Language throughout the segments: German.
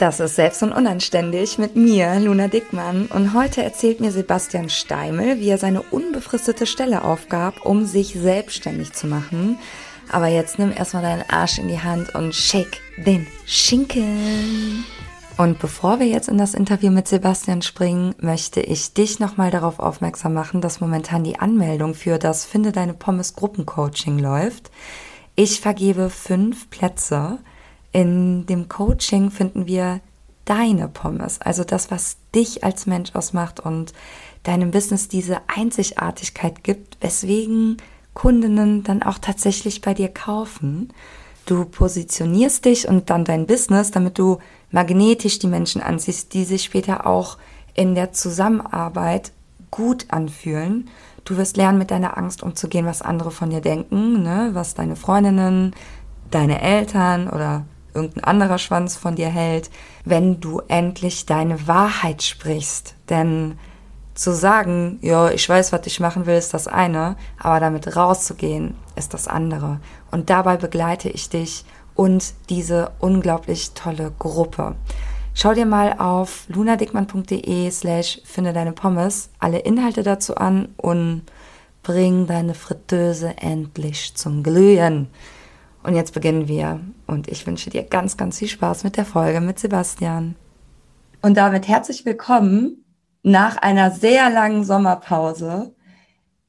Das ist Selbst und Unanständig mit mir, Luna Dickmann. Und heute erzählt mir Sebastian Steimel, wie er seine unbefristete Stelle aufgab, um sich selbstständig zu machen. Aber jetzt nimm erstmal deinen Arsch in die Hand und shake den Schinken. Und bevor wir jetzt in das Interview mit Sebastian springen, möchte ich dich nochmal darauf aufmerksam machen, dass momentan die Anmeldung für das Finde deine Pommes Gruppencoaching läuft. Ich vergebe fünf Plätze. In dem Coaching finden wir deine Pommes, also das, was dich als Mensch ausmacht und deinem Business diese Einzigartigkeit gibt, weswegen Kundinnen dann auch tatsächlich bei dir kaufen. Du positionierst dich und dann dein Business, damit du magnetisch die Menschen anziehst, die sich später auch in der Zusammenarbeit gut anfühlen. Du wirst lernen, mit deiner Angst umzugehen, was andere von dir denken, ne? was deine Freundinnen, deine Eltern oder irgendein anderer Schwanz von dir hält, wenn du endlich deine Wahrheit sprichst. Denn zu sagen, ja, ich weiß, was ich machen will, ist das eine, aber damit rauszugehen, ist das andere. Und dabei begleite ich dich und diese unglaublich tolle Gruppe. Schau dir mal auf lunadickmann.de slash finde deine Pommes alle Inhalte dazu an und bring deine Fritteuse endlich zum Glühen. Und jetzt beginnen wir und ich wünsche dir ganz, ganz viel Spaß mit der Folge mit Sebastian. Und damit herzlich willkommen nach einer sehr langen Sommerpause.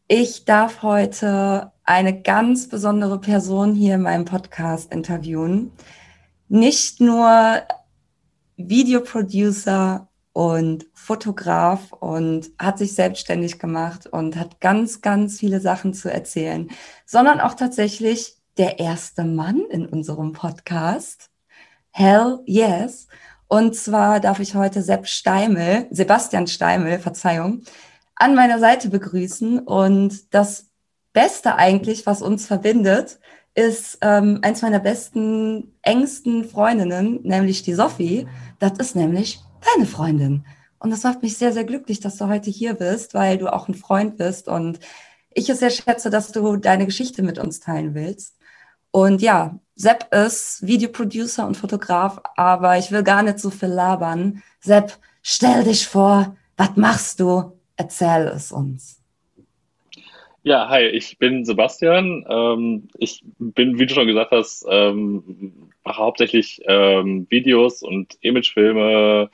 Ich darf heute eine ganz besondere Person hier in meinem Podcast interviewen. Nicht nur Videoproducer und Fotograf und hat sich selbstständig gemacht und hat ganz, ganz viele Sachen zu erzählen, sondern auch tatsächlich der erste Mann in unserem Podcast. Hell yes. Und zwar darf ich heute Sepp Steimel, Sebastian Steimel, Verzeihung, an meiner Seite begrüßen. Und das Beste eigentlich, was uns verbindet, ist ähm, eins meiner besten, engsten Freundinnen, nämlich die Sophie. Das ist nämlich deine Freundin. Und das macht mich sehr, sehr glücklich, dass du heute hier bist, weil du auch ein Freund bist und ich es sehr schätze, dass du deine Geschichte mit uns teilen willst. Und ja, Sepp ist Videoproducer und Fotograf, aber ich will gar nicht so viel labern. Sepp, stell dich vor, was machst du? Erzähl es uns. Ja, hi, ich bin Sebastian. Ähm, ich bin, wie du schon gesagt hast, ähm, mache hauptsächlich ähm, Videos und Imagefilme.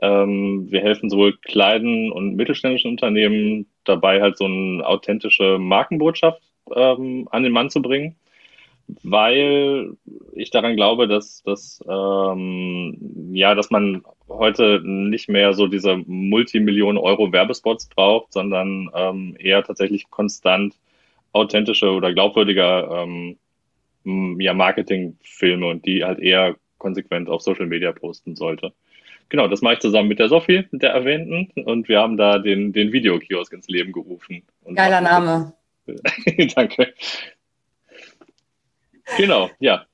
Ähm, wir helfen sowohl kleinen und mittelständischen Unternehmen dabei, halt so eine authentische Markenbotschaft ähm, an den Mann zu bringen, weil ich daran glaube, dass, dass, ähm, ja, dass man heute nicht mehr so diese Multimillionen Euro Werbespots braucht, sondern ähm, eher tatsächlich konstant authentische oder glaubwürdige ähm, ja, Marketingfilme und die halt eher konsequent auf Social Media posten sollte. Genau, das mache ich zusammen mit der Sophie, der erwähnten, und wir haben da den, den Videokiosk ins Leben gerufen. Geiler Name. Danke. Genau, ja.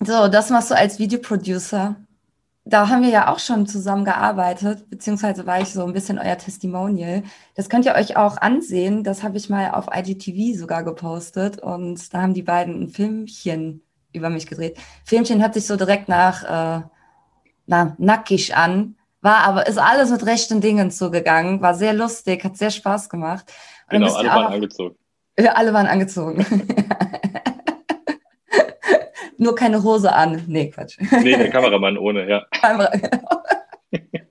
So, das machst du als Videoproducer da haben wir ja auch schon zusammen gearbeitet, beziehungsweise war ich so ein bisschen euer Testimonial. Das könnt ihr euch auch ansehen. Das habe ich mal auf IGTV sogar gepostet und da haben die beiden ein Filmchen über mich gedreht. Filmchen hört sich so direkt nach äh, na, nackig an, war aber ist alles mit rechten Dingen zugegangen, war sehr lustig, hat sehr Spaß gemacht. Und genau, alle waren angezogen. Ja, alle waren angezogen. nur keine Hose an. Nee, Quatsch. Nee, der Kameramann ohne, ja. Kamera, genau.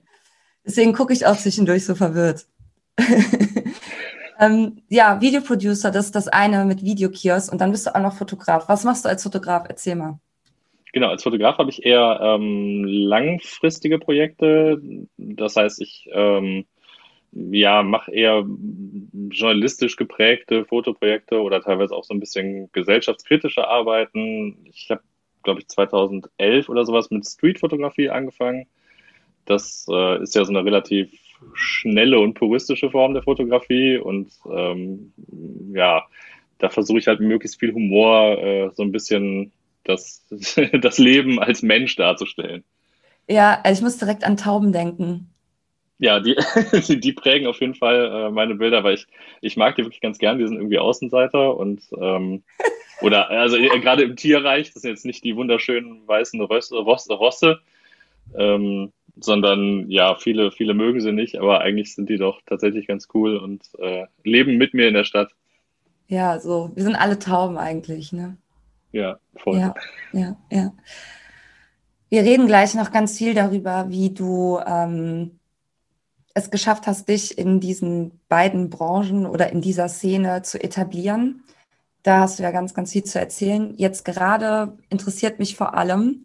Deswegen gucke ich auch zwischendurch so verwirrt. ähm, ja, Videoproducer, das ist das eine mit Videokiosk und dann bist du auch noch Fotograf. Was machst du als Fotograf? Erzähl mal. Genau, als Fotograf habe ich eher ähm, langfristige Projekte. Das heißt, ich ähm, ja, mache eher journalistisch geprägte Fotoprojekte oder teilweise auch so ein bisschen gesellschaftskritische Arbeiten. Ich habe, glaube ich, 2011 oder sowas mit Streetfotografie angefangen. Das äh, ist ja so eine relativ schnelle und puristische Form der Fotografie und ähm, ja, da versuche ich halt möglichst viel Humor, äh, so ein bisschen das, das Leben als Mensch darzustellen. Ja, also ich muss direkt an Tauben denken. Ja, die, die prägen auf jeden Fall äh, meine Bilder, weil ich, ich mag die wirklich ganz gern. Die sind irgendwie Außenseiter und ähm, oder also äh, gerade im Tierreich, das sind jetzt nicht die wunderschönen weißen Rösse, Rosse, Rosse Ähm, sondern ja, viele, viele mögen sie nicht, aber eigentlich sind die doch tatsächlich ganz cool und äh, leben mit mir in der Stadt. Ja, so, wir sind alle Tauben eigentlich, ne? Ja, voll. Ja, ja, ja. Wir reden gleich noch ganz viel darüber, wie du ähm, es geschafft hast, dich in diesen beiden Branchen oder in dieser Szene zu etablieren. Da hast du ja ganz, ganz viel zu erzählen. Jetzt gerade interessiert mich vor allem,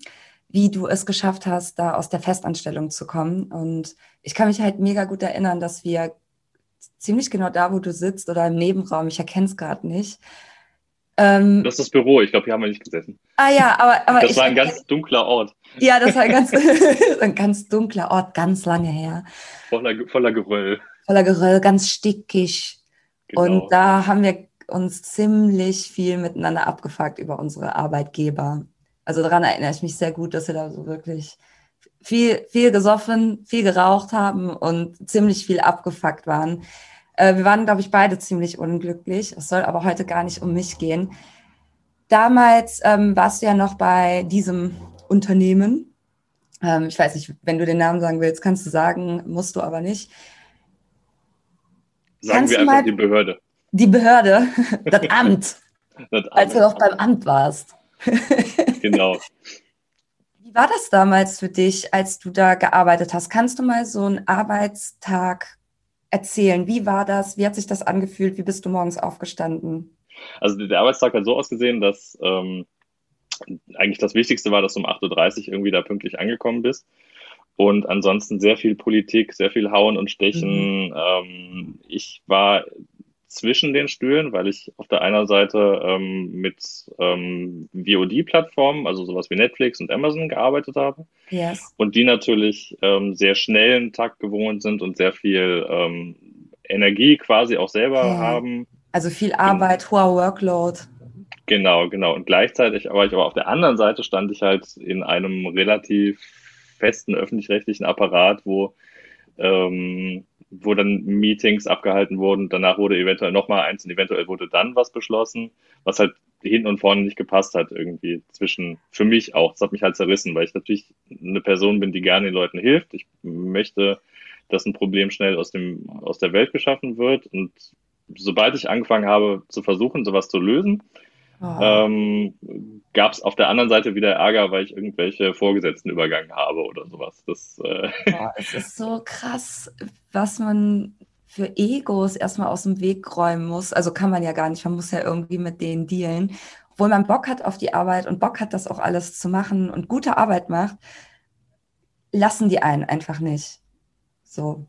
wie du es geschafft hast, da aus der Festanstellung zu kommen. Und ich kann mich halt mega gut erinnern, dass wir ziemlich genau da, wo du sitzt oder im Nebenraum, ich erkenne es gerade nicht. Ähm, das ist das Büro, ich glaube, hier haben wir nicht gesessen. Ah ja, aber. aber das war ein ganz dunkler Ort. Ja, das war ein ganz, ein ganz dunkler Ort, ganz lange her. Voller, voller Geröll. Voller Geröll, ganz stickig. Genau. Und da haben wir uns ziemlich viel miteinander abgefragt über unsere Arbeitgeber. Also daran erinnere ich mich sehr gut, dass wir da so wirklich viel, viel gesoffen, viel geraucht haben und ziemlich viel abgefuckt waren. Äh, wir waren, glaube ich, beide ziemlich unglücklich. Es soll aber heute gar nicht um mich gehen. Damals ähm, warst du ja noch bei diesem Unternehmen. Ähm, ich weiß nicht, wenn du den Namen sagen willst, kannst du sagen, musst du aber nicht. Sagen kannst wir einfach die Behörde. Die Behörde, das Amt. das Amt. Als du noch beim Amt warst. genau. Wie war das damals für dich, als du da gearbeitet hast? Kannst du mal so einen Arbeitstag erzählen? Wie war das? Wie hat sich das angefühlt? Wie bist du morgens aufgestanden? Also der Arbeitstag hat so ausgesehen, dass ähm, eigentlich das Wichtigste war, dass du um 8.30 Uhr irgendwie da pünktlich angekommen bist. Und ansonsten sehr viel Politik, sehr viel Hauen und Stechen. Mhm. Ähm, ich war zwischen den Stühlen, weil ich auf der einen Seite ähm, mit ähm, VOD-Plattformen, also sowas wie Netflix und Amazon gearbeitet habe. Yes. Und die natürlich ähm, sehr schnellen Takt gewohnt sind und sehr viel ähm, Energie quasi auch selber ja. haben. Also viel Arbeit, hoher Workload. Genau, genau. Und gleichzeitig, aber ich aber auf der anderen Seite stand ich halt in einem relativ festen öffentlich-rechtlichen Apparat, wo ähm, wo dann Meetings abgehalten wurden. Danach wurde eventuell nochmal eins und eventuell wurde dann was beschlossen, was halt hinten und vorne nicht gepasst hat irgendwie zwischen, für mich auch. Das hat mich halt zerrissen, weil ich natürlich eine Person bin, die gerne den Leuten hilft. Ich möchte, dass ein Problem schnell aus dem, aus der Welt geschaffen wird. Und sobald ich angefangen habe zu versuchen, sowas zu lösen, Oh. Ähm, Gab es auf der anderen Seite wieder Ärger, weil ich irgendwelche Vorgesetzten übergangen habe oder sowas. Das, äh oh, es ist so krass, was man für Egos erstmal aus dem Weg räumen muss. Also kann man ja gar nicht, man muss ja irgendwie mit denen dealen. Obwohl man Bock hat auf die Arbeit und Bock hat, das auch alles zu machen und gute Arbeit macht, lassen die einen einfach nicht. So,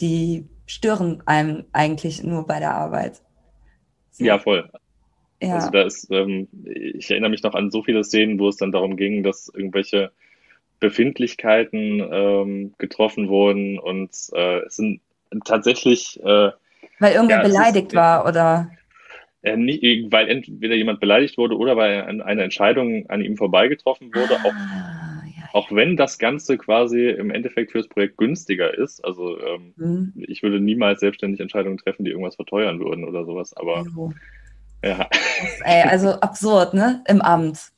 die stören einem eigentlich nur bei der Arbeit. So. Ja, voll. Ja. Also da ist, ähm, ich erinnere mich noch an so viele Szenen, wo es dann darum ging, dass irgendwelche Befindlichkeiten ähm, getroffen wurden und äh, es sind tatsächlich äh, weil irgendwer ja, beleidigt ist, war oder äh, nicht, weil entweder jemand beleidigt wurde oder weil eine Entscheidung an ihm vorbeigetroffen wurde, ah, auch. Auch wenn das Ganze quasi im Endeffekt fürs Projekt günstiger ist. Also ähm, mhm. ich würde niemals selbstständig Entscheidungen treffen, die irgendwas verteuern würden oder sowas, aber jo. Ja. Ey, also absurd, ne? Im Amt.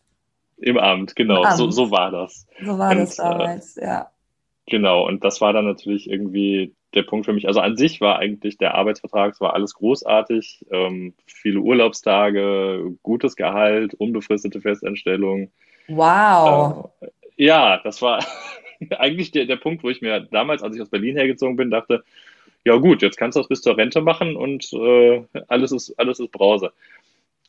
Im Amt, genau. Im Amt. So, so war das. So war und, das äh, damals, äh, ja. Genau, und das war dann natürlich irgendwie der Punkt für mich. Also an sich war eigentlich der Arbeitsvertrag, es war alles großartig, ähm, viele Urlaubstage, gutes Gehalt, unbefristete Festanstellung. Wow. Äh, ja, das war eigentlich der, der Punkt, wo ich mir damals, als ich aus Berlin hergezogen bin, dachte, ja gut, jetzt kannst du das bis zur Rente machen und äh, alles ist alles ist Brause.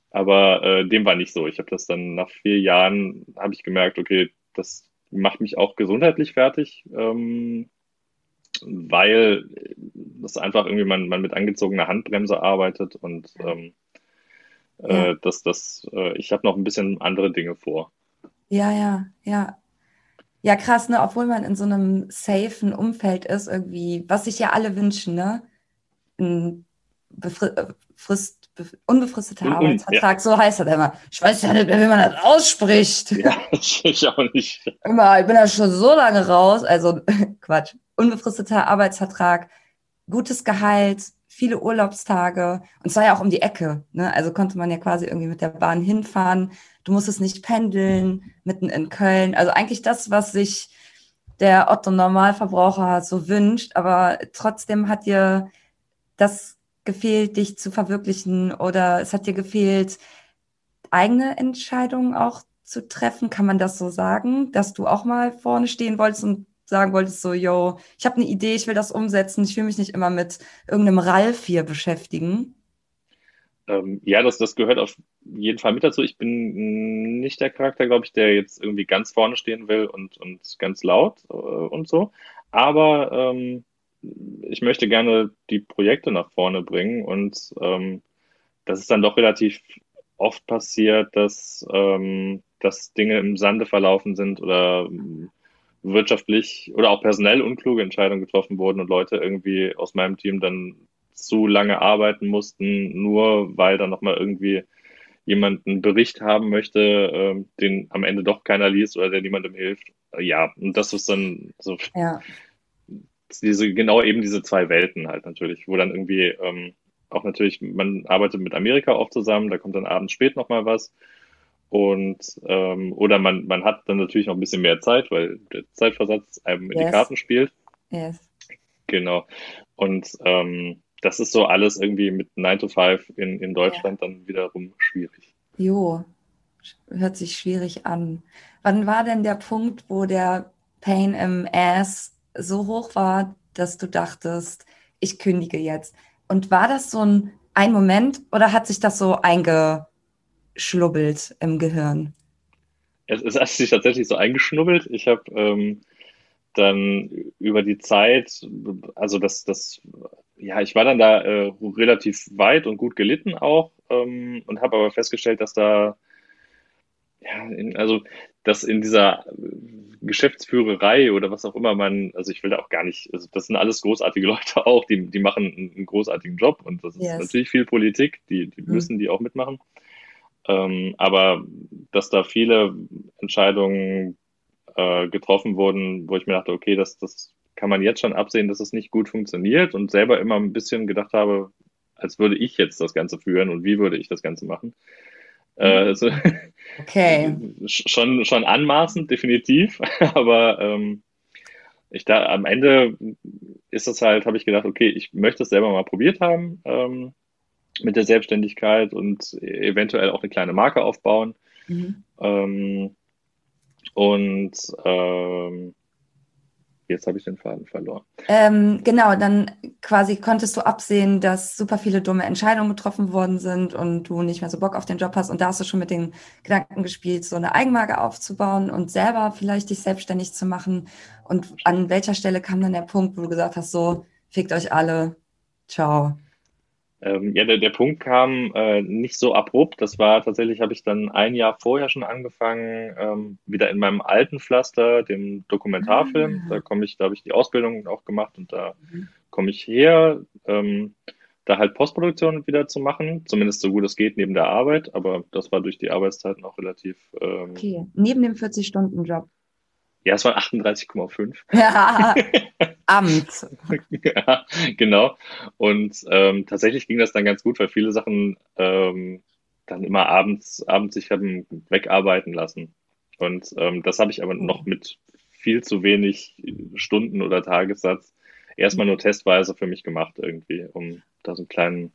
Aber äh, dem war nicht so. Ich habe das dann nach vier Jahren habe ich gemerkt, okay, das macht mich auch gesundheitlich fertig, ähm, weil das einfach irgendwie man, man mit angezogener Handbremse arbeitet und ähm, äh, ja. dass das, äh, ich habe noch ein bisschen andere Dinge vor. Ja, ja, ja. Ja, krass, ne? Obwohl man in so einem safen Umfeld ist, irgendwie, was sich ja alle wünschen, ne? Ein befrist, äh, unbefristeter Un Arbeitsvertrag, ja. so heißt das immer. Ich weiß ja nicht mehr, wie man das ausspricht. Ja, ich auch nicht. Immer, ich bin da schon so lange raus. Also, Quatsch. Unbefristeter Arbeitsvertrag, gutes Gehalt, viele Urlaubstage und zwar ja auch um die Ecke. Ne? Also konnte man ja quasi irgendwie mit der Bahn hinfahren. Du musstest nicht pendeln, mitten in Köln. Also eigentlich das, was sich der Otto Normalverbraucher so wünscht, aber trotzdem hat dir das gefehlt, dich zu verwirklichen oder es hat dir gefehlt, eigene Entscheidungen auch zu treffen? Kann man das so sagen, dass du auch mal vorne stehen wolltest und sagen wolltest, so, yo, ich habe eine Idee, ich will das umsetzen, ich will mich nicht immer mit irgendeinem Ralf hier beschäftigen? Ähm, ja, das, das gehört auf jeden Fall mit dazu. Ich bin nicht der Charakter, glaube ich, der jetzt irgendwie ganz vorne stehen will und, und ganz laut äh, und so. Aber ähm, ich möchte gerne die Projekte nach vorne bringen und ähm, das ist dann doch relativ oft passiert, dass, ähm, dass Dinge im Sande verlaufen sind oder wirtschaftlich oder auch personell unkluge Entscheidungen getroffen wurden und Leute irgendwie aus meinem Team dann zu lange arbeiten mussten, nur weil dann nochmal irgendwie jemand einen Bericht haben möchte, äh, den am Ende doch keiner liest oder der niemandem hilft. Ja, und das ist dann so ja. diese, genau eben diese zwei Welten halt natürlich, wo dann irgendwie ähm, auch natürlich, man arbeitet mit Amerika oft zusammen, da kommt dann abends spät nochmal was. Und ähm, oder man, man hat dann natürlich noch ein bisschen mehr Zeit, weil der Zeitversatz einem in die Karten spielt. Yes. Genau. Und ähm, das ist so alles irgendwie mit 9 to 5 in, in Deutschland ja. dann wiederum schwierig. Jo, hört sich schwierig an. Wann war denn der Punkt, wo der Pain im Ass so hoch war, dass du dachtest, ich kündige jetzt? Und war das so ein, ein Moment oder hat sich das so einge schlubbelt im Gehirn? Es, es hat sich tatsächlich so eingeschnubbelt. Ich habe ähm, dann über die Zeit, also das, das, ja, ich war dann da äh, relativ weit und gut gelitten auch ähm, und habe aber festgestellt, dass da, ja, in, also dass in dieser Geschäftsführerei oder was auch immer man, also ich will da auch gar nicht, also das sind alles großartige Leute auch, die, die machen einen, einen großartigen Job und das ist yes. natürlich viel Politik, die, die mhm. müssen die auch mitmachen. Ähm, aber dass da viele Entscheidungen äh, getroffen wurden, wo ich mir dachte, okay, das, das kann man jetzt schon absehen, dass es nicht gut funktioniert und selber immer ein bisschen gedacht habe, als würde ich jetzt das Ganze führen und wie würde ich das Ganze machen. Äh, also, okay. schon, schon anmaßend, definitiv, aber ähm, ich da am Ende ist es halt, habe ich gedacht, okay, ich möchte es selber mal probiert haben. Ähm, mit der Selbstständigkeit und eventuell auch eine kleine Marke aufbauen. Mhm. Ähm, und ähm, jetzt habe ich den Faden verloren. Ähm, genau, dann quasi konntest du absehen, dass super viele dumme Entscheidungen getroffen worden sind und du nicht mehr so Bock auf den Job hast. Und da hast du schon mit den Gedanken gespielt, so eine Eigenmarke aufzubauen und selber vielleicht dich selbstständig zu machen. Und an welcher Stelle kam dann der Punkt, wo du gesagt hast, so, fickt euch alle, ciao. Ähm, ja, der, der Punkt kam äh, nicht so abrupt. Das war tatsächlich, habe ich dann ein Jahr vorher schon angefangen, ähm, wieder in meinem alten Pflaster, dem Dokumentarfilm. Ah. Da komme ich, da habe ich die Ausbildung auch gemacht und da mhm. komme ich her, ähm, da halt Postproduktion wieder zu machen, zumindest so gut es geht neben der Arbeit, aber das war durch die Arbeitszeiten auch relativ. Ähm, okay, neben dem 40-Stunden-Job. Ja, es waren 38,5. Ja, Amt. ja, genau. Und ähm, tatsächlich ging das dann ganz gut, weil viele Sachen ähm, dann immer abends, abends sich haben wegarbeiten lassen. Und ähm, das habe ich aber noch mit viel zu wenig Stunden oder Tagessatz erstmal nur testweise für mich gemacht irgendwie, um da so einen kleinen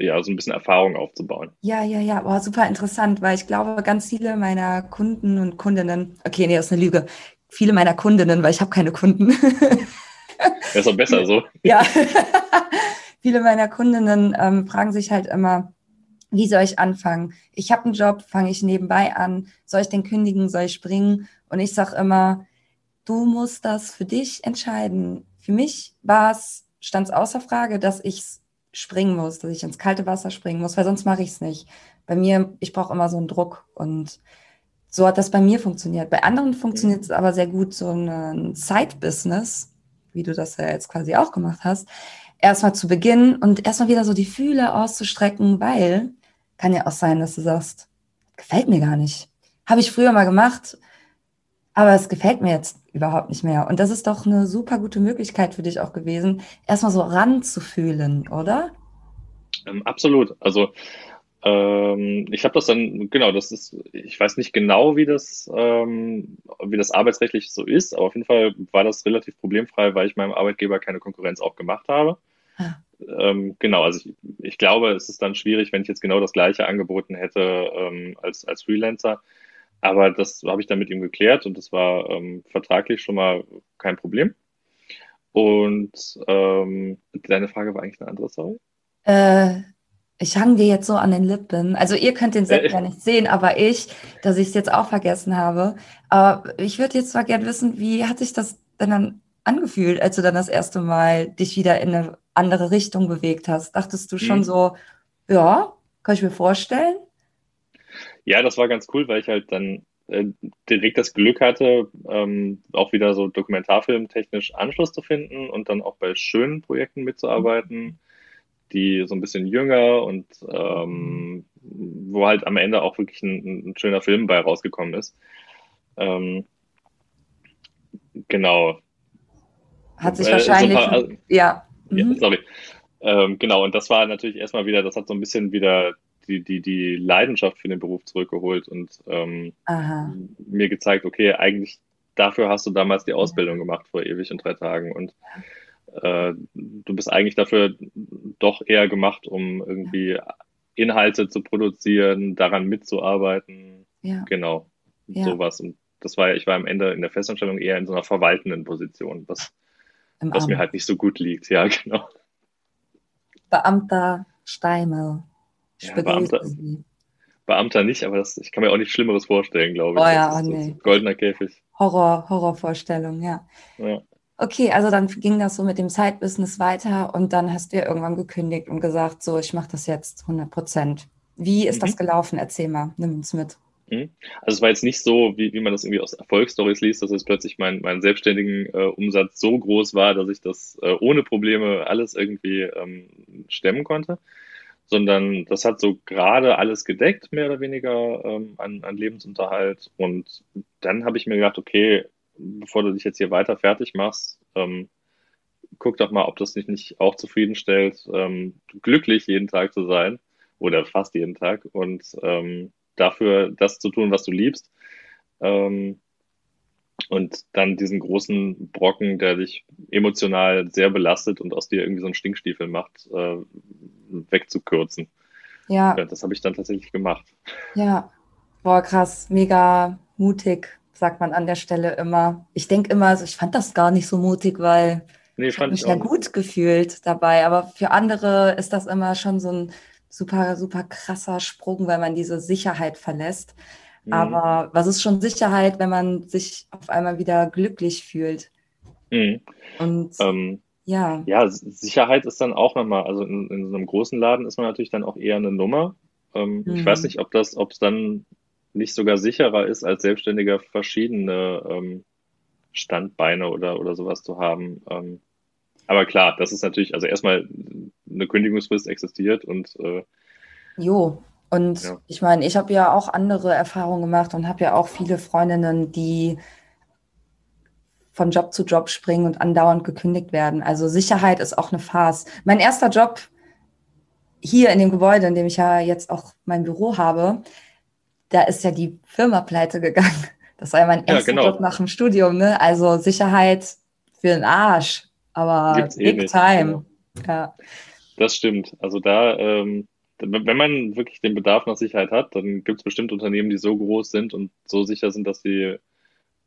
ja, so ein bisschen Erfahrung aufzubauen. Ja, ja, ja, boah, super interessant, weil ich glaube, ganz viele meiner Kunden und Kundinnen, okay, nee, das ist eine Lüge, viele meiner Kundinnen, weil ich habe keine Kunden. Das ist doch besser so. Ja, viele meiner Kundinnen ähm, fragen sich halt immer, wie soll ich anfangen? Ich habe einen Job, fange ich nebenbei an, soll ich den kündigen, soll ich springen? Und ich sage immer, du musst das für dich entscheiden. Für mich war es, stand es außer Frage, dass ich springen muss, dass ich ins kalte Wasser springen muss, weil sonst mache ich es nicht. Bei mir, ich brauche immer so einen Druck und so hat das bei mir funktioniert. Bei anderen funktioniert es aber sehr gut, so ein Side-Business, wie du das ja jetzt quasi auch gemacht hast, erstmal zu beginnen und erstmal wieder so die Fühle auszustrecken, weil kann ja auch sein, dass du sagst, gefällt mir gar nicht. Habe ich früher mal gemacht, aber es gefällt mir jetzt überhaupt nicht mehr. Und das ist doch eine super gute Möglichkeit für dich auch gewesen, erstmal so ranzufühlen, oder? Ähm, absolut. Also ich habe das dann, genau, das ist, ich weiß nicht genau, wie das, ähm, wie das arbeitsrechtlich so ist, aber auf jeden Fall war das relativ problemfrei, weil ich meinem Arbeitgeber keine Konkurrenz auch gemacht habe. Ah. Ähm, genau, also ich, ich glaube, es ist dann schwierig, wenn ich jetzt genau das gleiche angeboten hätte ähm, als, als Freelancer. Aber das habe ich dann mit ihm geklärt und das war ähm, vertraglich schon mal kein Problem. Und ähm, deine Frage war eigentlich eine andere, sorry. Äh, ich hang dir jetzt so an den Lippen. Also ihr könnt den Sekt ja nicht sehen, aber ich, dass ich es jetzt auch vergessen habe. Aber ich würde jetzt mal gerne wissen, wie hat sich das denn dann angefühlt, als du dann das erste Mal dich wieder in eine andere Richtung bewegt hast? Dachtest du schon hm. so, ja, kann ich mir vorstellen? Ja, das war ganz cool, weil ich halt dann äh, direkt das Glück hatte, ähm, auch wieder so dokumentarfilmtechnisch Anschluss zu finden und dann auch bei schönen Projekten mitzuarbeiten die so ein bisschen jünger und ähm, wo halt am Ende auch wirklich ein, ein schöner Film bei rausgekommen ist. Ähm, genau. Hat sich wahrscheinlich, äh, so paar, also, ja. ja mhm. Sorry. Ähm, genau, und das war natürlich erstmal wieder, das hat so ein bisschen wieder die, die, die Leidenschaft für den Beruf zurückgeholt und ähm, mir gezeigt, okay, eigentlich dafür hast du damals die Ausbildung gemacht vor ewig und drei Tagen und äh, du bist eigentlich dafür doch eher gemacht, um irgendwie Inhalte zu produzieren, daran mitzuarbeiten. Ja. Genau. Ja. Sowas. Und das war ich war am Ende in der Festanstellung eher in so einer verwaltenden Position, was, was mir halt nicht so gut liegt. Ja, genau. Beamter Steimel. Ja, Beamter, Beamter nicht, aber das, ich kann mir auch nichts Schlimmeres vorstellen, glaube ich. Oh ja, nee. Goldener Käfig. Horror, Horrorvorstellung, ja. ja. Okay, also dann ging das so mit dem Side-Business weiter und dann hast du ja irgendwann gekündigt und gesagt, so, ich mache das jetzt 100 Prozent. Wie ist mhm. das gelaufen? Erzähl mal, nimm uns mit. Mhm. Also es war jetzt nicht so, wie, wie man das irgendwie aus Erfolgsstories liest, dass jetzt plötzlich mein, mein selbstständigen äh, Umsatz so groß war, dass ich das äh, ohne Probleme alles irgendwie ähm, stemmen konnte, sondern das hat so gerade alles gedeckt, mehr oder weniger ähm, an, an Lebensunterhalt. Und dann habe ich mir gedacht, okay, bevor du dich jetzt hier weiter fertig machst, ähm, guck doch mal, ob das dich nicht auch zufriedenstellt, ähm, glücklich jeden Tag zu sein oder fast jeden Tag und ähm, dafür das zu tun, was du liebst. Ähm, und dann diesen großen Brocken, der dich emotional sehr belastet und aus dir irgendwie so einen Stinkstiefel macht, äh, wegzukürzen. Ja. ja das habe ich dann tatsächlich gemacht. Ja, boah, krass, mega mutig sagt man an der Stelle immer. Ich denke immer, also ich fand das gar nicht so mutig, weil nee, ich habe mich ja gut gefühlt dabei. Aber für andere ist das immer schon so ein super, super krasser Sprung, weil man diese Sicherheit verlässt. Mhm. Aber was ist schon Sicherheit, wenn man sich auf einmal wieder glücklich fühlt? Mhm. Und ähm, ja. Ja, Sicherheit ist dann auch nochmal, also in, in, so einem großen Laden ist man natürlich dann auch eher eine Nummer. Ähm, mhm. Ich weiß nicht, ob das, ob es dann nicht sogar sicherer ist, als Selbstständiger verschiedene ähm, Standbeine oder, oder sowas zu haben. Ähm, aber klar, das ist natürlich, also erstmal eine Kündigungsfrist existiert und äh, Jo, und ja. ich meine, ich habe ja auch andere Erfahrungen gemacht und habe ja auch viele Freundinnen, die von Job zu Job springen und andauernd gekündigt werden. Also Sicherheit ist auch eine Farce. Mein erster Job hier in dem Gebäude, in dem ich ja jetzt auch mein Büro habe, da ist ja die Firma pleite gegangen. Das war ja mein erster ja, genau. Job nach dem Studium, ne? Also Sicherheit für den Arsch, aber Gibt's eh big eh time. Genau. Ja. Das stimmt. Also da, ähm, wenn man wirklich den Bedarf nach Sicherheit hat, dann gibt es bestimmt Unternehmen, die so groß sind und so sicher sind, dass sie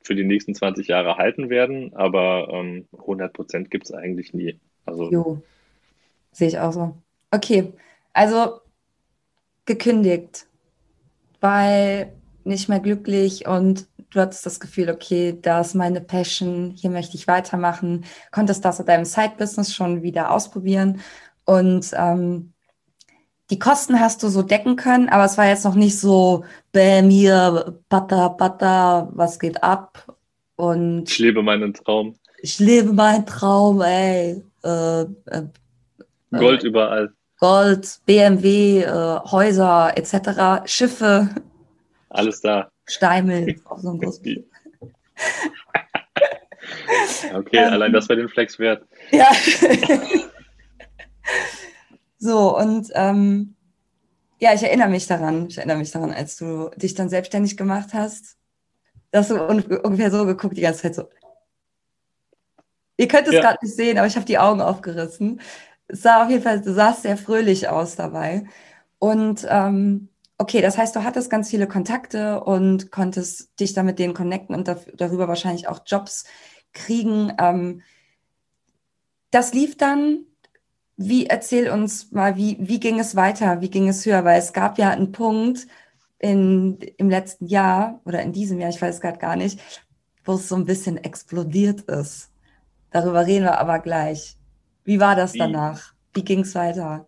für die nächsten 20 Jahre halten werden. Aber ähm, 100 Prozent gibt es eigentlich nie. Also, jo, sehe ich auch so. Okay, also gekündigt weil nicht mehr glücklich und du hattest das Gefühl, okay, da ist meine Passion, hier möchte ich weitermachen, konntest das in deinem Side-Business schon wieder ausprobieren und ähm, die Kosten hast du so decken können, aber es war jetzt noch nicht so, bäm, hier, Butter, Butter, was geht ab? Und ich lebe meinen Traum. Ich lebe meinen Traum, ey. Äh, äh, Gold äh, überall. Gold, BMW, äh, Häuser etc., Schiffe. Alles da. Steimel, auch so ein großes Okay, ähm, allein das wäre den Flex wert. Ja. so, und ähm, Ja, ich erinnere mich daran. Ich erinnere mich daran, als du dich dann selbstständig gemacht hast, dass du ungefähr so geguckt die ganze Zeit so. Ihr könnt es ja. gerade nicht sehen, aber ich habe die Augen aufgerissen. Es sah auf jeden Fall, du sahst sehr fröhlich aus dabei. Und ähm, okay, das heißt, du hattest ganz viele Kontakte und konntest dich dann mit denen connecten und darüber wahrscheinlich auch Jobs kriegen. Ähm, das lief dann. Wie erzähl uns mal, wie, wie ging es weiter? Wie ging es höher? Weil es gab ja einen Punkt in, im letzten Jahr oder in diesem Jahr, ich weiß gerade gar nicht, wo es so ein bisschen explodiert ist. Darüber reden wir aber gleich. Wie war das danach? Wie ging es weiter?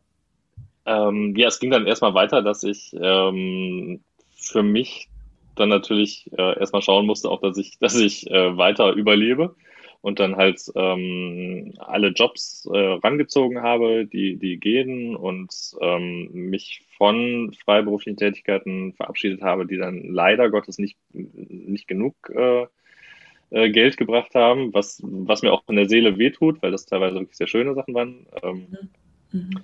Ähm, ja, es ging dann erstmal weiter, dass ich ähm, für mich dann natürlich äh, erstmal schauen musste, auch dass ich, dass ich äh, weiter überlebe und dann halt ähm, alle Jobs äh, rangezogen habe, die, die gehen und ähm, mich von freiberuflichen Tätigkeiten verabschiedet habe, die dann leider Gottes nicht, nicht genug äh, äh, Geld gebracht haben, was, was mir auch in der Seele wehtut, weil das teilweise wirklich sehr schöne Sachen waren. Ähm, mhm. mhm.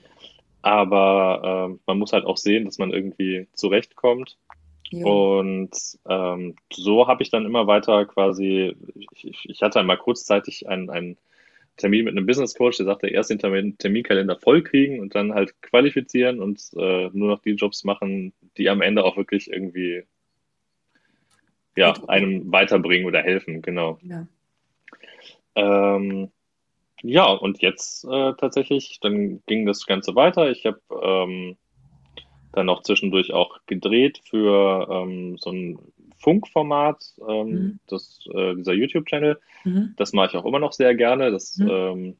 Aber äh, man muss halt auch sehen, dass man irgendwie zurechtkommt. Ja. Und ähm, so habe ich dann immer weiter quasi, ich, ich hatte einmal kurzzeitig einen, einen Termin mit einem Business Coach, der sagte, erst den Termin, Terminkalender voll kriegen und dann halt qualifizieren und äh, nur noch die Jobs machen, die am Ende auch wirklich irgendwie ja, einem weiterbringen oder helfen, genau. Ja. Ähm, ja, und jetzt äh, tatsächlich, dann ging das Ganze weiter. Ich habe ähm, dann noch zwischendurch auch gedreht für ähm, so ein Funkformat, ähm, mhm. das, äh, dieser YouTube-Channel. Mhm. Das mache ich auch immer noch sehr gerne. Das, mhm. ähm,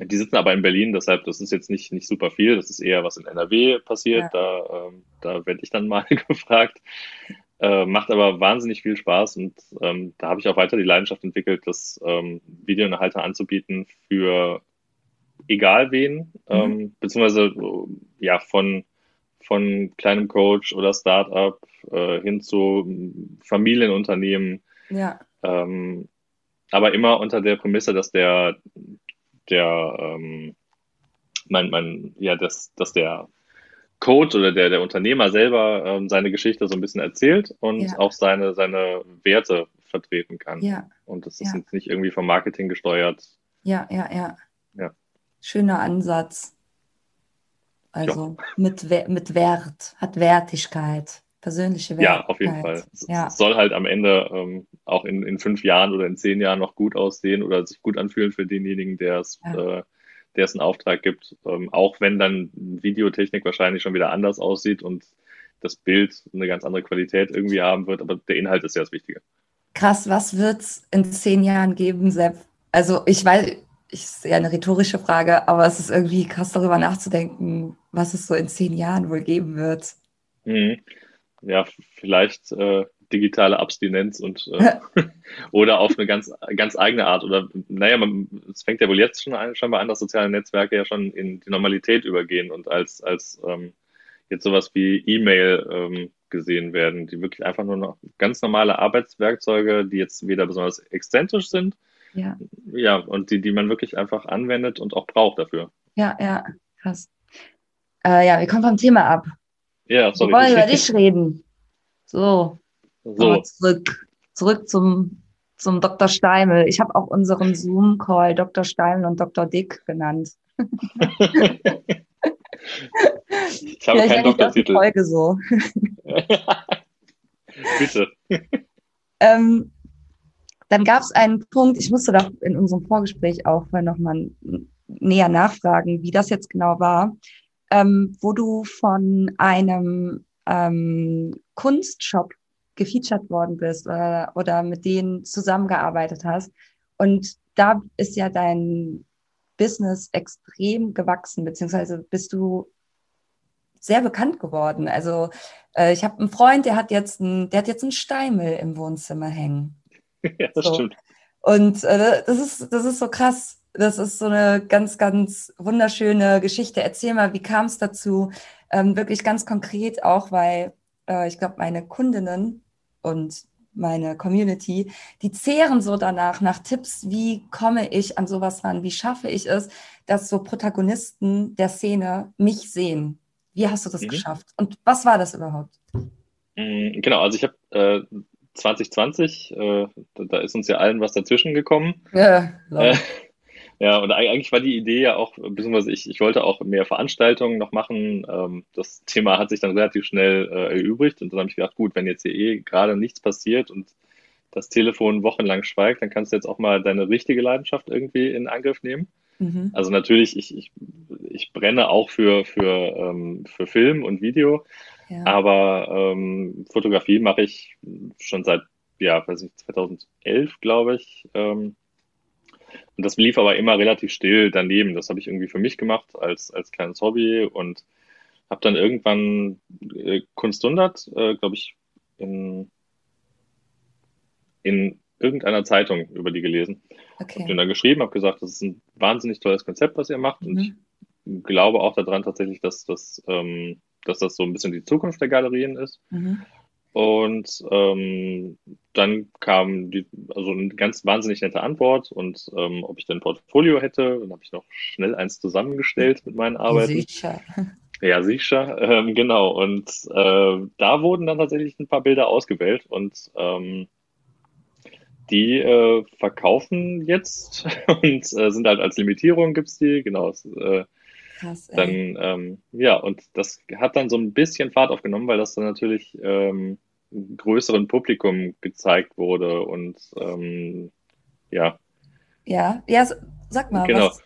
die sitzen aber in Berlin, deshalb, das ist jetzt nicht, nicht super viel. Das ist eher was in NRW passiert. Ja. Da, ähm, da werde ich dann mal gefragt. Äh, macht aber wahnsinnig viel Spaß und ähm, da habe ich auch weiter die Leidenschaft entwickelt, das ähm, Videoinhalte anzubieten für egal wen, mhm. ähm, beziehungsweise ja von von kleinem Coach oder Startup äh, hin zu Familienunternehmen. Ja. Ähm, aber immer unter der Prämisse, dass der, der, ähm, mein, mein, ja, dass, dass der Coach oder der, der Unternehmer selber ähm, seine Geschichte so ein bisschen erzählt und ja. auch seine, seine Werte vertreten kann. Ja. Und das ist ja. jetzt nicht irgendwie vom Marketing gesteuert. Ja, ja, ja. ja. Schöner Ansatz. Also ja. mit, mit Wert, hat Wertigkeit, persönliche Wertigkeit. Ja, auf jeden Fall. Ja. Es soll halt am Ende ähm, auch in, in fünf Jahren oder in zehn Jahren noch gut aussehen oder sich gut anfühlen für denjenigen, der es, äh, der es einen Auftrag gibt. Ähm, auch wenn dann Videotechnik wahrscheinlich schon wieder anders aussieht und das Bild eine ganz andere Qualität irgendwie haben wird, aber der Inhalt ist ja das Wichtige. Krass, was wird es in zehn Jahren geben, Sepp? Also ich weiß, ich sehe eine rhetorische Frage, aber es ist irgendwie krass darüber nachzudenken, was es so in zehn Jahren wohl geben wird. Mhm. Ja, vielleicht äh, digitale Abstinenz und äh, oder auf eine ganz ganz eigene Art oder naja, man, es fängt ja wohl jetzt schon an, scheinbar an, dass soziale Netzwerke ja schon in die Normalität übergehen und als als ähm, jetzt sowas wie E-Mail ähm, gesehen werden, die wirklich einfach nur noch ganz normale Arbeitswerkzeuge, die jetzt weder besonders exzentrisch sind, ja. Ja, und die, die man wirklich einfach anwendet und auch braucht dafür. Ja, ja, krass. Äh, ja, wir kommen vom Thema ab. Ja, sorry. Wir wollen über dich reden. So. So. Zurück, zurück zum, zum Dr. Steimel. Ich habe auch unseren Zoom-Call Dr. Steimel und Dr. Dick genannt. ich habe keinen Doktortitel. Folge so. Bitte. ähm, dann gab es einen Punkt, ich musste da in unserem Vorgespräch auch nochmal näher nachfragen, wie das jetzt genau war, ähm, wo du von einem ähm, Kunstshop gefeatured worden bist oder, oder mit denen zusammengearbeitet hast. Und da ist ja dein Business extrem gewachsen, beziehungsweise bist du sehr bekannt geworden. Also äh, ich habe einen Freund, der hat jetzt ein, der hat jetzt einen Steimel im Wohnzimmer hängen. ja, das so. stimmt. Und äh, das, ist, das ist so krass. Das ist so eine ganz, ganz wunderschöne Geschichte. Erzähl mal, wie kam es dazu? Ähm, wirklich ganz konkret auch, weil äh, ich glaube, meine Kundinnen und meine Community, die zehren so danach nach Tipps, wie komme ich an sowas ran, wie schaffe ich es, dass so Protagonisten der Szene mich sehen, Wie hast du das mhm. geschafft? Und was war das überhaupt? Mm, genau, also ich habe äh, 2020, äh, da, da, ist uns ja allen was dazwischen gekommen. Ja, äh, ja, und eigentlich war die Idee ja auch, beziehungsweise ich, ich wollte auch mehr Veranstaltungen noch machen. Ähm, das Thema hat sich dann relativ schnell äh, erübrigt und dann habe ich gedacht, gut, wenn jetzt hier eh gerade nichts passiert und das Telefon wochenlang schweigt, dann kannst du jetzt auch mal deine richtige Leidenschaft irgendwie in Angriff nehmen. Mhm. Also natürlich, ich, ich, ich brenne auch für, für, ähm, für Film und Video, ja. aber ähm, Fotografie mache ich schon seit, ja, weiß ich, 2011, glaube ich. Ähm, und das lief aber immer relativ still daneben. Das habe ich irgendwie für mich gemacht als, als kleines Hobby und habe dann irgendwann äh, Kunst 100, äh, glaube ich, in, in irgendeiner Zeitung über die gelesen. Okay. Habe dann geschrieben, habe gesagt, das ist ein wahnsinnig tolles Konzept, was ihr macht. Mhm. Und ich glaube auch daran tatsächlich, dass das, ähm, dass das so ein bisschen die Zukunft der Galerien ist. Mhm. Und ähm, dann kam die, also eine ganz wahnsinnig nette Antwort und ähm, ob ich denn ein Portfolio hätte. Dann habe ich noch schnell eins zusammengestellt mit meinen Arbeiten. Sicher. Ja, sicher, ähm, genau. Und äh, da wurden dann tatsächlich ein paar Bilder ausgewählt und ähm, die äh, verkaufen jetzt und äh, sind halt als Limitierung gibt's die, genau. Äh, Krass, ey. dann, ähm, ja, und das hat dann so ein bisschen Fahrt aufgenommen, weil das dann natürlich ähm, größeren Publikum gezeigt wurde und ähm, ja. Ja, ja, sag mal, genau. was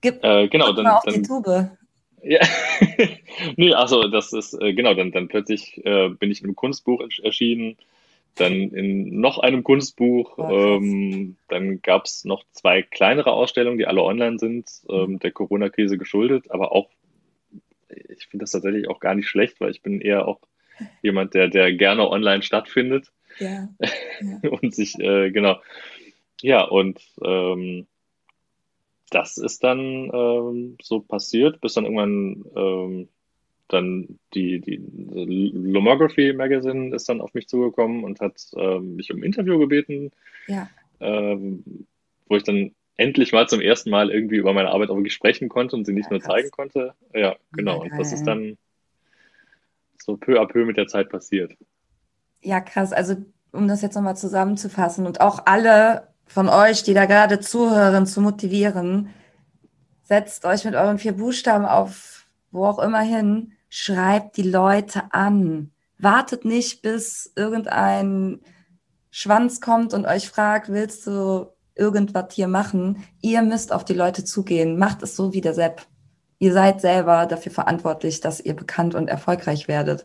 gibt äh, genau, dann, mal auf dann, die Tube. Ja, nee, also das ist, äh, genau, dann, dann plötzlich äh, bin ich in einem Kunstbuch erschienen, dann in noch einem Kunstbuch, ähm, dann gab es noch zwei kleinere Ausstellungen, die alle online sind, ähm, mhm. der Corona-Krise geschuldet, aber auch, ich finde das tatsächlich auch gar nicht schlecht, weil ich bin eher auch jemand, der, der gerne online stattfindet. Ja. ja. und sich, äh, genau. Ja, und ähm, das ist dann ähm, so passiert, bis dann irgendwann ähm, dann die, die Lomography Magazine ist dann auf mich zugekommen und hat ähm, mich um ein Interview gebeten, ja. ähm, wo ich dann endlich mal zum ersten Mal irgendwie über meine Arbeit auch wirklich sprechen konnte und sie nicht ja, nur zeigen konnte. Ja, genau. und das ist dann so peu à peu mit der Zeit passiert. Ja, krass. Also, um das jetzt nochmal zusammenzufassen und auch alle von euch, die da gerade zuhören, zu motivieren, setzt euch mit euren vier Buchstaben auf wo auch immer hin, schreibt die Leute an. Wartet nicht, bis irgendein Schwanz kommt und euch fragt, willst du irgendwas hier machen? Ihr müsst auf die Leute zugehen. Macht es so wie der Sepp ihr seid selber dafür verantwortlich, dass ihr bekannt und erfolgreich werdet.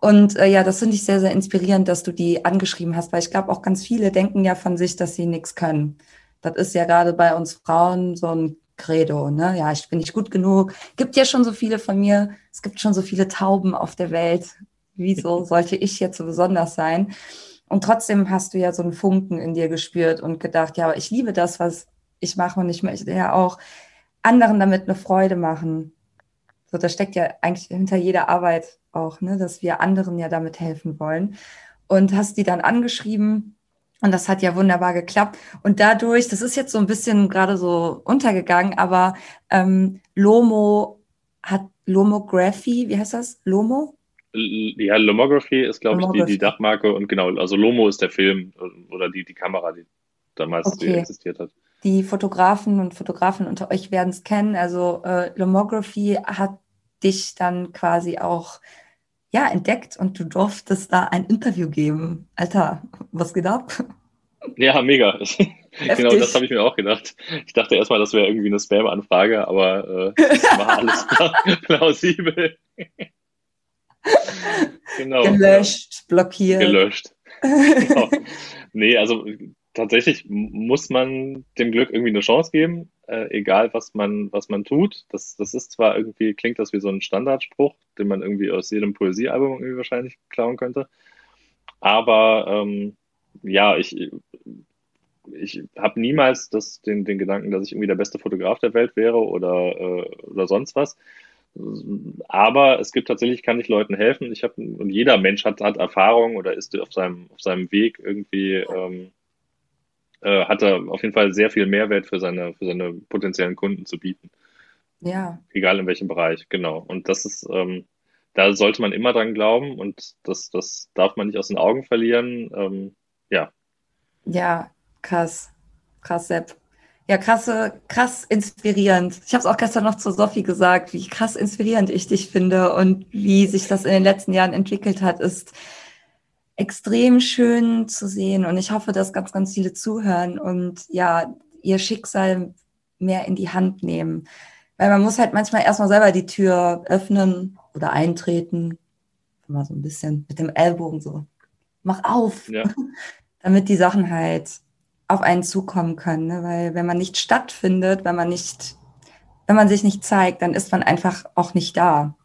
Und äh, ja, das finde ich sehr, sehr inspirierend, dass du die angeschrieben hast, weil ich glaube, auch ganz viele denken ja von sich, dass sie nichts können. Das ist ja gerade bei uns Frauen so ein Credo, ne? Ja, ich bin nicht gut genug. Gibt ja schon so viele von mir. Es gibt schon so viele Tauben auf der Welt. Wieso sollte ich jetzt so besonders sein? Und trotzdem hast du ja so einen Funken in dir gespürt und gedacht, ja, aber ich liebe das, was ich mache und ich möchte ja auch anderen damit eine Freude machen. So, das steckt ja eigentlich hinter jeder Arbeit auch, ne, dass wir anderen ja damit helfen wollen. Und hast die dann angeschrieben und das hat ja wunderbar geklappt. Und dadurch, das ist jetzt so ein bisschen gerade so untergegangen, aber ähm, Lomo hat Lomography, wie heißt das? Lomo? Ja, Lomography ist, glaube ich, die, die Dachmarke und genau, also Lomo ist der Film oder die, die Kamera, die damals okay. existiert hat die Fotografen und Fotografen unter euch werden es kennen. Also äh, Lomography hat dich dann quasi auch ja, entdeckt und du durftest da ein Interview geben. Alter, was geht ab? Ja, mega. genau, das habe ich mir auch gedacht. Ich dachte erstmal, das wäre irgendwie eine Spam-Anfrage, aber äh, das war alles plausibel. genau. Gelöscht, blockiert. Gelöscht. Genau. Nee, also tatsächlich muss man dem Glück irgendwie eine Chance geben, äh, egal was man, was man tut. Das, das ist zwar irgendwie, klingt das wie so ein Standardspruch, den man irgendwie aus jedem Poesiealbum irgendwie wahrscheinlich klauen könnte. Aber ähm, ja, ich, ich habe niemals das, den, den Gedanken, dass ich irgendwie der beste Fotograf der Welt wäre oder, äh, oder sonst was. Aber es gibt tatsächlich, kann ich Leuten helfen. Ich habe und jeder Mensch hat, hat Erfahrung oder ist auf seinem, auf seinem Weg irgendwie ähm, äh, hat er auf jeden Fall sehr viel Mehrwert für seine, für seine potenziellen Kunden zu bieten. Ja. Egal in welchem Bereich, genau. Und das ist, ähm, da sollte man immer dran glauben und das, das darf man nicht aus den Augen verlieren. Ähm, ja. Ja, krass. Krass, Sepp. Ja, krasse, krass inspirierend. Ich habe es auch gestern noch zu Sophie gesagt, wie krass inspirierend ich dich finde und wie sich das in den letzten Jahren entwickelt hat, ist extrem schön zu sehen. Und ich hoffe, dass ganz, ganz viele zuhören und ja, ihr Schicksal mehr in die Hand nehmen. Weil man muss halt manchmal erstmal selber die Tür öffnen oder eintreten. Mal so ein bisschen mit dem Ellbogen so. Mach auf. Ja. Damit die Sachen halt auf einen zukommen können. Ne? Weil wenn man nicht stattfindet, wenn man nicht, wenn man sich nicht zeigt, dann ist man einfach auch nicht da.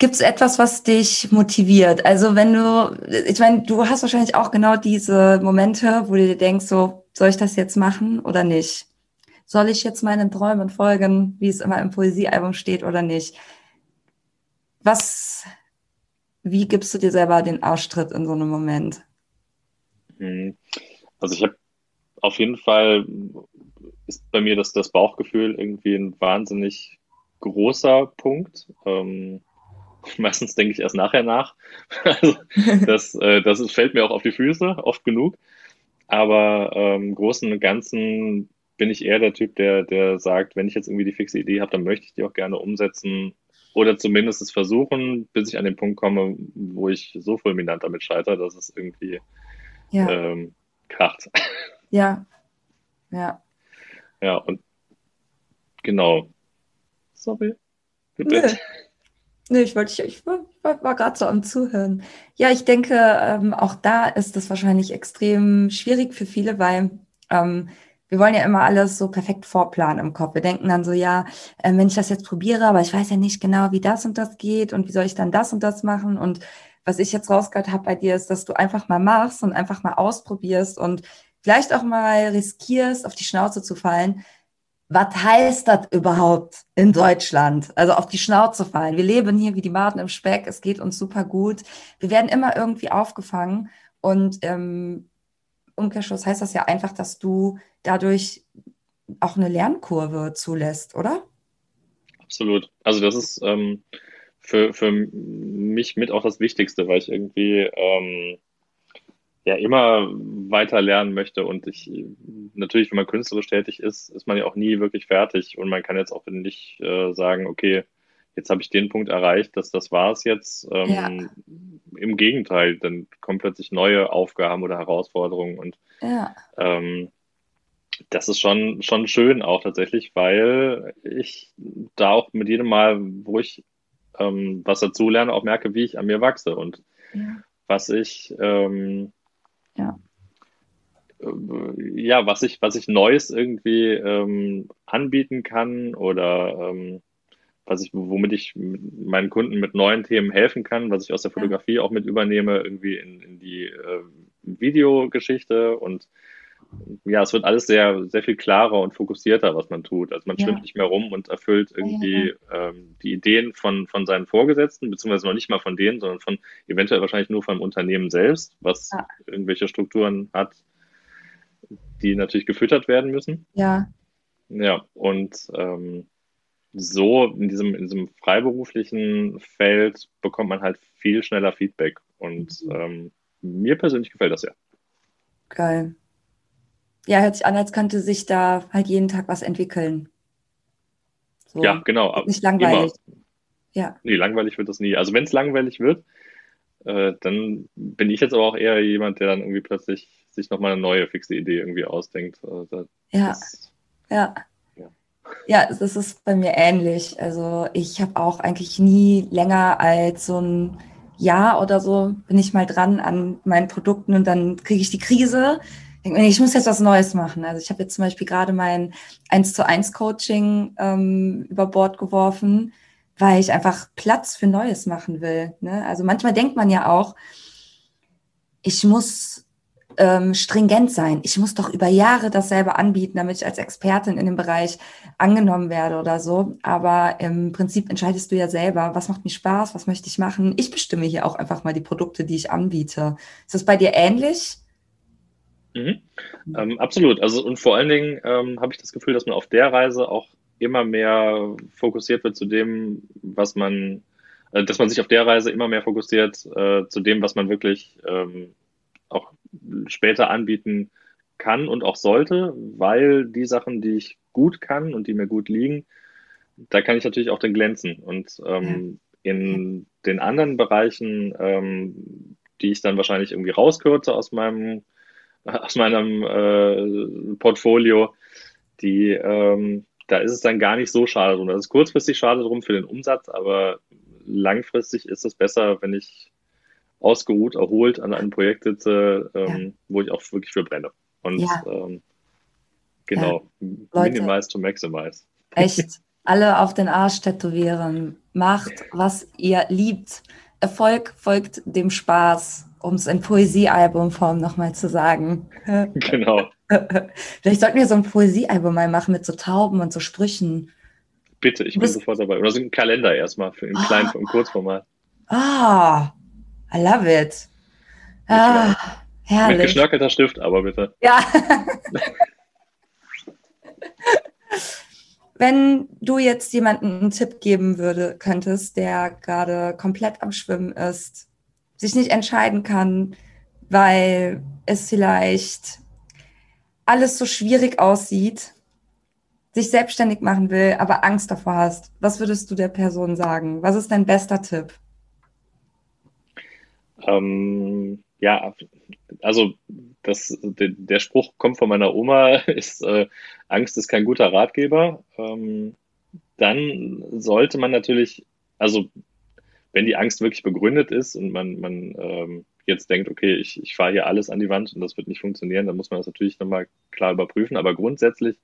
Gibt es etwas, was dich motiviert? Also wenn du, ich meine, du hast wahrscheinlich auch genau diese Momente, wo du dir denkst, so, soll ich das jetzt machen oder nicht? Soll ich jetzt meinen Träumen folgen, wie es immer im Poesiealbum steht oder nicht? Was, wie gibst du dir selber den Ausstritt in so einem Moment? Mhm. Also ich habe auf jeden Fall ist bei mir das, das Bauchgefühl irgendwie ein wahnsinnig großer Punkt. Ähm, meistens denke ich erst nachher nach. also das, äh, das ist, fällt mir auch auf die Füße, oft genug. Aber im ähm, Großen und Ganzen bin ich eher der Typ, der, der sagt, wenn ich jetzt irgendwie die fixe Idee habe, dann möchte ich die auch gerne umsetzen oder zumindest es versuchen, bis ich an den Punkt komme, wo ich so fulminant damit scheitere, dass es irgendwie ja. ähm, kracht. Ja, ja. Ja, und genau. Sorry. Bitte. Nee. Ich wollte, ich, war, war gerade so am Zuhören. Ja, ich denke, ähm, auch da ist es wahrscheinlich extrem schwierig für viele, weil ähm, wir wollen ja immer alles so perfekt vorplanen im Kopf. Wir denken dann so, ja, äh, wenn ich das jetzt probiere, aber ich weiß ja nicht genau, wie das und das geht und wie soll ich dann das und das machen und was ich jetzt rausgehört habe bei dir, ist, dass du einfach mal machst und einfach mal ausprobierst und vielleicht auch mal riskierst, auf die Schnauze zu fallen. Was heißt das überhaupt in Deutschland? Also auf die Schnauze fallen. Wir leben hier wie die Maden im Speck. Es geht uns super gut. Wir werden immer irgendwie aufgefangen. Und im Umkehrschluss heißt das ja einfach, dass du dadurch auch eine Lernkurve zulässt, oder? Absolut. Also das ist ähm, für, für mich mit auch das Wichtigste, weil ich irgendwie ähm, ja immer weiter lernen möchte und ich natürlich, wenn man künstlerisch tätig ist, ist man ja auch nie wirklich fertig und man kann jetzt auch nicht äh, sagen, okay, jetzt habe ich den Punkt erreicht, dass das war es jetzt. Ähm, ja. Im Gegenteil, dann kommen plötzlich neue Aufgaben oder Herausforderungen und ja. ähm, das ist schon, schon schön auch tatsächlich, weil ich da auch mit jedem Mal, wo ich ähm, was dazu lerne, auch merke, wie ich an mir wachse und ja. was ich ähm, ja. Äh, ja, was ich, was ich Neues irgendwie ähm, anbieten kann oder ähm, was ich, womit ich meinen Kunden mit neuen Themen helfen kann, was ich aus der Fotografie ja. auch mit übernehme, irgendwie in, in die äh, Videogeschichte und ja, es wird alles sehr, sehr viel klarer und fokussierter, was man tut. Also man ja. schwimmt nicht mehr rum und erfüllt irgendwie ja. ähm, die Ideen von, von seinen Vorgesetzten, beziehungsweise noch nicht mal von denen, sondern von eventuell wahrscheinlich nur vom Unternehmen selbst, was ja. irgendwelche Strukturen hat, die natürlich gefüttert werden müssen. Ja. Ja, und ähm, so in diesem, in diesem freiberuflichen Feld bekommt man halt viel schneller Feedback. Und mhm. ähm, mir persönlich gefällt das ja. Geil ja, hört sich an, als könnte sich da halt jeden Tag was entwickeln. So. Ja, genau. Nicht langweilig. Immer. Ja. Nee, langweilig wird das nie. Also wenn es langweilig wird, äh, dann bin ich jetzt aber auch eher jemand, der dann irgendwie plötzlich sich nochmal eine neue fixe Idee irgendwie ausdenkt. Also ja. Ja. ja. Ja, das ist bei mir ähnlich. Also ich habe auch eigentlich nie länger als so ein Jahr oder so bin ich mal dran an meinen Produkten und dann kriege ich die Krise ich muss jetzt was Neues machen. Also ich habe jetzt zum Beispiel gerade mein 1 zu 1 Coaching ähm, über Bord geworfen, weil ich einfach Platz für Neues machen will. Ne? Also manchmal denkt man ja auch, ich muss ähm, stringent sein. Ich muss doch über Jahre dasselbe anbieten, damit ich als Expertin in dem Bereich angenommen werde oder so. Aber im Prinzip entscheidest du ja selber, was macht mir Spaß, was möchte ich machen. Ich bestimme hier auch einfach mal die Produkte, die ich anbiete. Ist das bei dir ähnlich? Mhm. Ähm, absolut. Also und vor allen Dingen ähm, habe ich das Gefühl, dass man auf der Reise auch immer mehr fokussiert wird zu dem, was man äh, dass man sich auf der Reise immer mehr fokussiert äh, zu dem, was man wirklich ähm, auch später anbieten kann und auch sollte, weil die Sachen, die ich gut kann und die mir gut liegen, da kann ich natürlich auch dann glänzen. Und ja. in den anderen Bereichen, ähm, die ich dann wahrscheinlich irgendwie rauskürze aus meinem, aus meinem äh, Portfolio, die, ähm, da ist es dann gar nicht so schade drum. Das ist kurzfristig schade drum für den Umsatz, aber langfristig ist es besser, wenn ich ausgeruht, erholt an einem Projekt sitze, ähm, ja. wo ich auch wirklich für brenne. Und ja. ähm, genau, ja. minimize to maximize. Echt, alle auf den Arsch tätowieren. Macht, was ihr liebt. Erfolg folgt dem Spaß, um es in Poesiealbumform nochmal zu sagen. Genau. Vielleicht sollten wir so ein Poesiealbum mal machen mit so Tauben und so Sprüchen. Bitte, ich bin sofort dabei. Oder so ein Kalender erstmal für einen oh. kleinen, im Kurzformat. Ah, oh, I love it. Ah, herrlich. Mit geschnörkelter Stift, aber bitte. Ja. Wenn du jetzt jemandem einen Tipp geben würde, könntest, der gerade komplett am Schwimmen ist, sich nicht entscheiden kann, weil es vielleicht alles so schwierig aussieht, sich selbstständig machen will, aber Angst davor hast, was würdest du der Person sagen? Was ist dein bester Tipp? Ähm, ja, also das, der, der, Spruch kommt von meiner Oma, ist äh, Angst ist kein guter Ratgeber. Ähm, dann sollte man natürlich, also wenn die Angst wirklich begründet ist und man, man ähm, jetzt denkt, okay, ich, ich fahre hier alles an die Wand und das wird nicht funktionieren, dann muss man das natürlich nochmal klar überprüfen. Aber grundsätzlich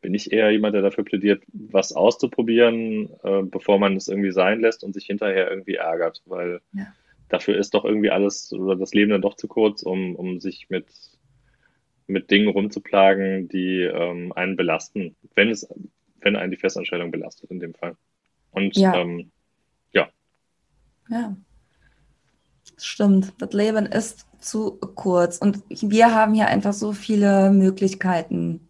bin ich eher jemand, der dafür plädiert, was auszuprobieren, äh, bevor man es irgendwie sein lässt und sich hinterher irgendwie ärgert, weil ja dafür ist doch irgendwie alles oder das Leben dann doch zu kurz, um, um sich mit, mit Dingen rumzuplagen, die ähm, einen belasten, wenn es, wenn einen die Festanstellung belastet in dem Fall. Und ja. Ähm. Ja. Stimmt. Das Leben ist zu kurz. Und wir haben hier einfach so viele Möglichkeiten.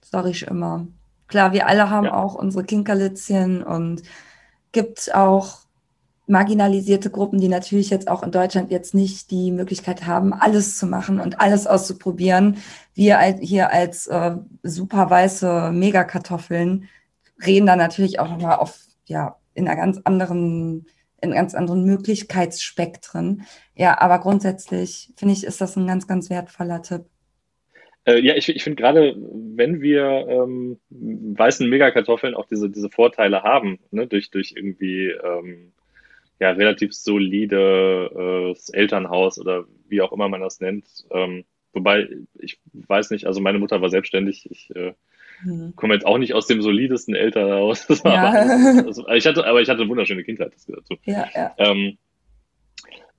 Sag ich immer. Klar, wir alle haben ja. auch unsere Kinkerlitzchen und gibt auch marginalisierte Gruppen, die natürlich jetzt auch in Deutschland jetzt nicht die Möglichkeit haben, alles zu machen und alles auszuprobieren. Wir hier als äh, super weiße Megakartoffeln reden da natürlich auch nochmal auf, ja, in einer ganz anderen, in ganz anderen Möglichkeitsspektren. Ja, aber grundsätzlich finde ich, ist das ein ganz, ganz wertvoller Tipp. Äh, ja, ich, ich finde gerade, wenn wir ähm, weißen Megakartoffeln auch diese, diese Vorteile haben, ne, durch, durch irgendwie ähm, ja, relativ solide äh, Elternhaus oder wie auch immer man das nennt. Ähm, wobei, ich weiß nicht, also meine Mutter war selbstständig. Ich äh, hm. komme jetzt auch nicht aus dem solidesten Elternhaus. Ja. also, ich hatte, aber ich hatte eine wunderschöne Kindheit, das dazu. Ja, ja. Ähm,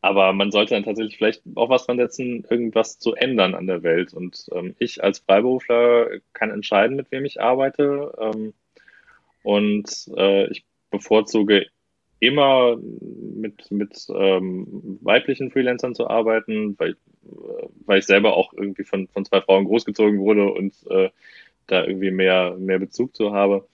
aber man sollte dann tatsächlich vielleicht auch was dran setzen, irgendwas zu ändern an der Welt. Und ähm, ich als Freiberufler kann entscheiden, mit wem ich arbeite. Ähm, und äh, ich bevorzuge immer mit, mit ähm, weiblichen Freelancern zu arbeiten, weil, äh, weil ich selber auch irgendwie von, von zwei Frauen großgezogen wurde und äh, da irgendwie mehr, mehr Bezug zu habe.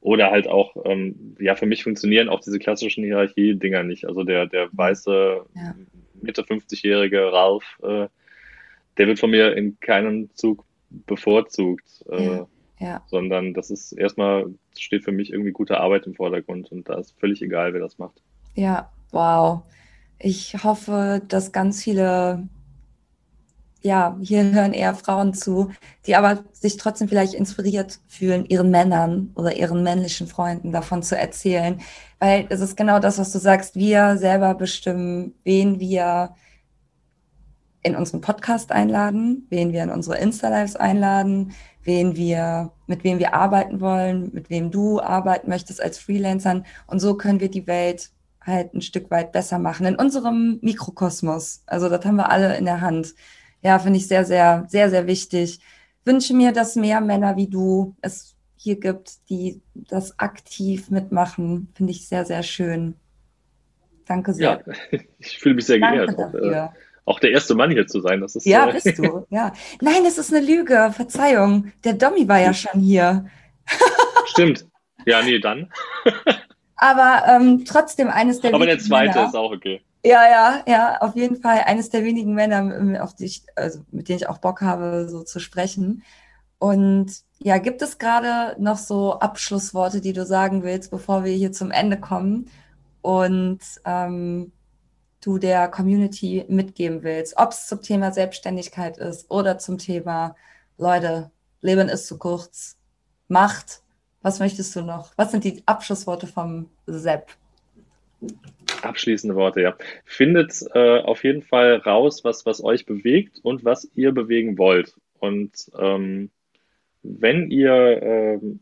Oder halt auch, ähm, ja, für mich funktionieren auch diese klassischen Hierarchie-Dinger nicht. Also der, der weiße, ja. Mitte 50-jährige Ralf, äh, der wird von mir in keinem Zug bevorzugt. Äh, ja ja. sondern das ist erstmal, steht für mich irgendwie gute Arbeit im Vordergrund und da ist völlig egal, wer das macht. Ja, wow. Ich hoffe, dass ganz viele, ja, hier hören eher Frauen zu, die aber sich trotzdem vielleicht inspiriert fühlen, ihren Männern oder ihren männlichen Freunden davon zu erzählen. Weil es ist genau das, was du sagst. Wir selber bestimmen, wen wir in unseren Podcast einladen, wen wir in unsere Insta-Lives einladen, wen wir, mit wem wir arbeiten wollen, mit wem du arbeiten möchtest als Freelancern. Und so können wir die Welt halt ein Stück weit besser machen in unserem Mikrokosmos. Also das haben wir alle in der Hand. Ja, finde ich sehr, sehr, sehr, sehr wichtig. Wünsche mir, dass mehr Männer wie du es hier gibt, die das aktiv mitmachen. Finde ich sehr, sehr schön. Danke sehr. Ja, ich fühle mich sehr Danke geehrt. Dafür auch der erste Mann hier zu sein. Das ist, ja, äh, bist du, ja. Nein, das ist eine Lüge, Verzeihung. Der Dommy war ja schon hier. Stimmt. Ja, nee, dann. Aber ähm, trotzdem eines der Aber der zweite Männer, ist auch okay. Ja, ja, ja, auf jeden Fall eines der wenigen Männer, auf die ich, also mit denen ich auch Bock habe, so zu sprechen. Und ja, gibt es gerade noch so Abschlussworte, die du sagen willst, bevor wir hier zum Ende kommen und ähm, du der Community mitgeben willst, ob es zum Thema Selbstständigkeit ist oder zum Thema, Leute, Leben ist zu kurz, Macht, was möchtest du noch? Was sind die Abschlussworte vom Sepp? Abschließende Worte, ja. Findet äh, auf jeden Fall raus, was, was euch bewegt und was ihr bewegen wollt. Und ähm, wenn ihr ähm,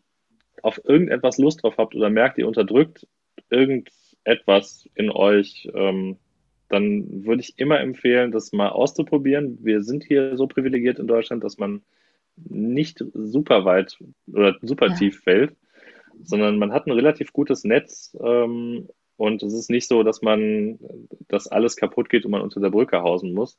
auf irgendetwas Lust drauf habt oder merkt, ihr unterdrückt irgendetwas in euch, ähm, dann würde ich immer empfehlen, das mal auszuprobieren. Wir sind hier so privilegiert in Deutschland, dass man nicht super weit oder super ja. tief fällt, sondern man hat ein relativ gutes Netz ähm, und es ist nicht so, dass man, dass alles kaputt geht und man unter der Brücke hausen muss.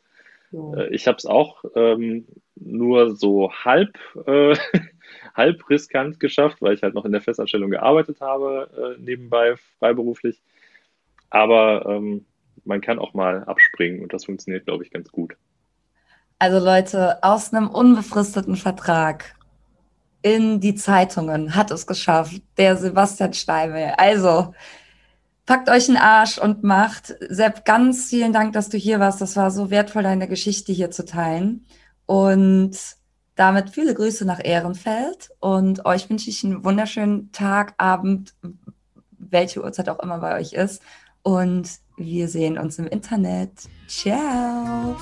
Ja. Äh, ich habe es auch ähm, nur so halb, äh, halb riskant geschafft, weil ich halt noch in der Festanstellung gearbeitet habe, äh, nebenbei freiberuflich. Aber ähm, man kann auch mal abspringen und das funktioniert, glaube ich, ganz gut. Also Leute, aus einem unbefristeten Vertrag in die Zeitungen hat es geschafft, der Sebastian Steimel. Also, packt euch einen Arsch und macht. Sepp, ganz vielen Dank, dass du hier warst. Das war so wertvoll, deine Geschichte hier zu teilen. Und damit viele Grüße nach Ehrenfeld. Und euch wünsche ich einen wunderschönen Tag, Abend, welche Uhrzeit auch immer bei euch ist. Und wir sehen uns im Internet. Ciao.